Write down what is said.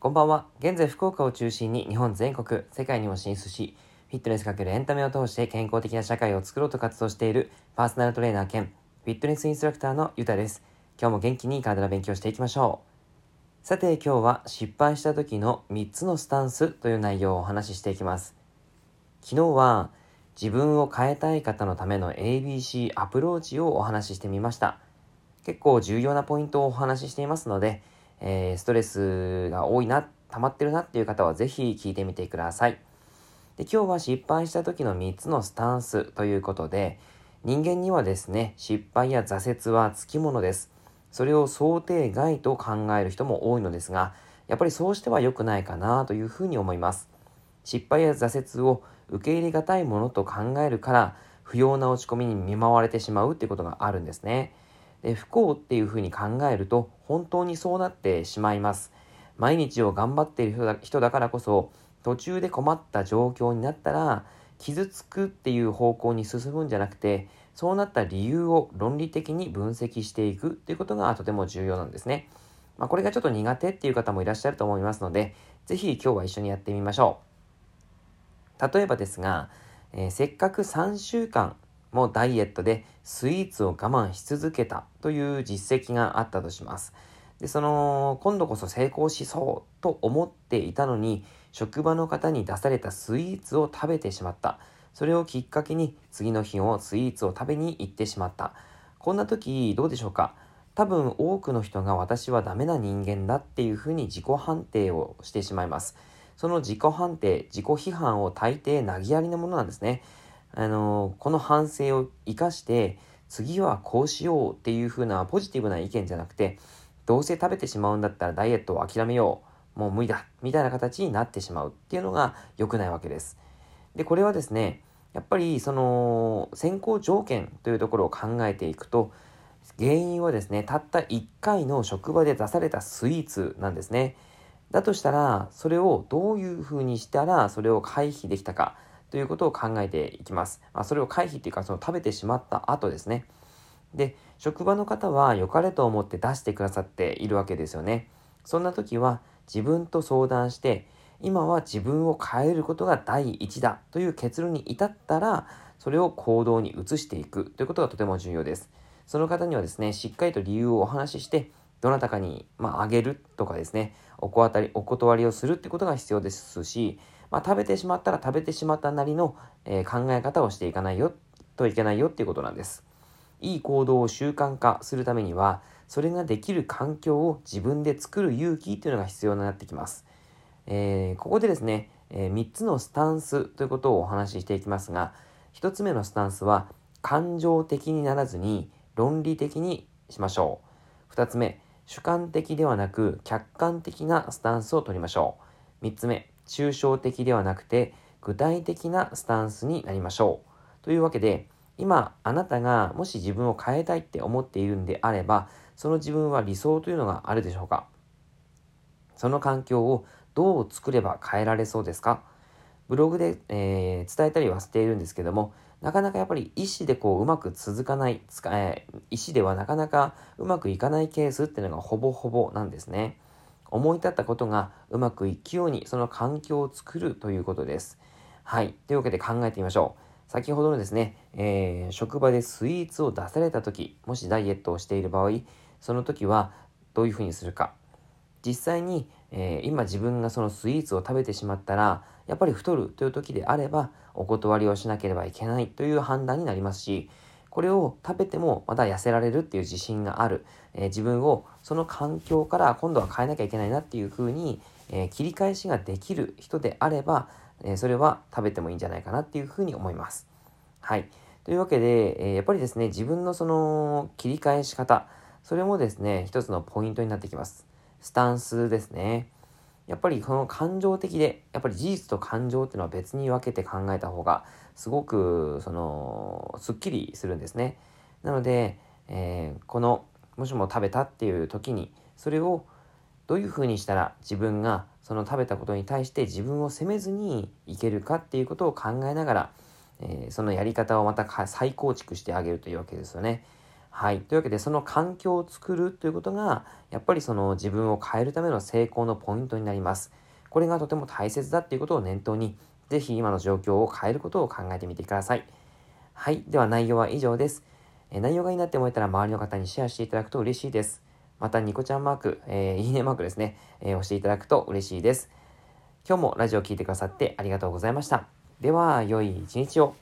こんばんは。現在、福岡を中心に日本全国、世界にも進出し、フィットネスかけるエンタメを通して健康的な社会を作ろうと活動しているパーソナルトレーナー兼フィットネスインストラクターのゆたです。今日も元気に体の勉強していきましょう。さて今日は失敗した時の3つのスタンスという内容をお話ししていきます。昨日は自分を変えたい方のための ABC アプローチをお話ししてみました。結構重要なポイントをお話ししていますので、えー、ストレスが多いな、溜まってるなっていう方はぜひ聞いてみてください。で今日は失敗した時の3つのスタンスということで、人間にはですね、失敗や挫折はつきものです。それを想定外と考える人も多いのですが、やっぱりそうしては良くないかなというふうに思います。失敗や挫折を受け入れがたいものと考えるから、不要な落ち込みに見舞われてしまうっていうことがあるんですね。で不幸っていうふうに考えると本当にそうなってしまいます。毎日を頑張っている人だからこそ途中で困った状況になったら傷つくっていう方向に進むんじゃなくてそうなった理由を論理的に分析していくっていうことがとても重要なんですね。まあ、これがちょっと苦手っていう方もいらっしゃると思いますので是非今日は一緒にやってみましょう。例えばですが、えー、せっかく3週間もダイエットでスイーツを我慢し続けたという実績があったとします。で、その、今度こそ成功しそうと思っていたのに、職場の方に出されたスイーツを食べてしまった。それをきっかけに次の日をスイーツを食べに行ってしまった。こんな時どうでしょうか？多分多くの人が私はダメな人間だっていうふうに自己判定をしてしまいます。その自己判定、自己批判を大抵投げやりなものなんですね。あのこの反省を生かして次はこうしようっていう風なポジティブな意見じゃなくてどうせ食べてしまうんだったらダイエットを諦めようもう無理だみたいな形になってしまうっていうのが良くないわけです。でこれはですねやっぱりその先行条件というところを考えていくと原因はですねたった1回の職場で出されたスイーツなんですね。だとしたらそれをどういうふうにしたらそれを回避できたかということを考えていきます。まあ、それを回避っていうか、その食べてしまった後ですね。で、職場の方は良かれと思って出してくださっているわけですよね。そんな時は自分と相談して、今は自分を変えることが第一だという結論に至ったら、それを行動に移していくということがとても重要です。その方にはですね、しっかりと理由をお話しして、どなたかに、まあ、あげるとかですね、お断りをするってことが必要ですし、まあ、食べてしまったら食べてしまったなりの、えー、考え方をしていかないよといけないよっていうことなんです。いい行動を習慣化するためには、それができる環境を自分で作る勇気っていうのが必要になってきます。えー、ここでですね、えー、3つのスタンスということをお話ししていきますが、1つ目のスタンスは、感情的にならずに論理的にしましょう。2つ目、主観的ではなく客観的なスタンスを取りましょう。3つ目、抽象的ではなくて具体的なスタンスになりましょう。というわけで、今あなたがもし自分を変えたいって思っているんであれば、その自分は理想というのがあるでしょうかその環境をどう作れば変えられそうですかブログで、えー、伝えたりはしているんですけども、なかなかやっぱり意思でこううまく続かない、使え、意思ではなかなかうまくいかないケースっていうのがほぼほぼなんですね。思い立ったことがうまくいくようにその環境を作るということです。はい。というわけで考えてみましょう。先ほどのですね、えー、職場でスイーツを出された時、もしダイエットをしている場合、その時はどういうふうにするか。実際に、えー、今自分がそのスイーツを食べてしまったら、やっぱり太るという時であれば、お断りをしなければいけないという判断になりますし、これを食べてもまた痩せられるっていう自信がある、えー、自分をその環境から今度は変えなきゃいけないなっていうふうに、えー、切り返しができる人であれば、え、それは食べてもいいんじゃないかなっていうふうに思います。はい。というわけで、えやっぱりですね、自分のその切り返し方、それもですね、一つのポイントになってきます。スタンスですね。やっぱりこの感情的で、やっぱり事実と感情っていうのは別に分けて考えた方が、すごく、その、すっきりするんですね。なので、えー、この、もしも食べたっていう時に、それをどういうふうにしたら自分がその食べたことに対して自分を責めずにいけるかっていうことを考えながら、えー、そのやり方をまた再構築してあげるというわけですよね。はい。というわけで、その環境を作るということが、やっぱりその自分を変えるための成功のポイントになります。これがとても大切だっていうことを念頭に、ぜひ今の状況を変えることを考えてみてください。はい。では内容は以上です。え、内容がいいなって思えたら周りの方にシェアしていただくと嬉しいです。また、ニコちゃんマーク、えー、いいねマークですね、えー、押していただくと嬉しいです。今日もラジオを聴いてくださってありがとうございました。では、良い一日を。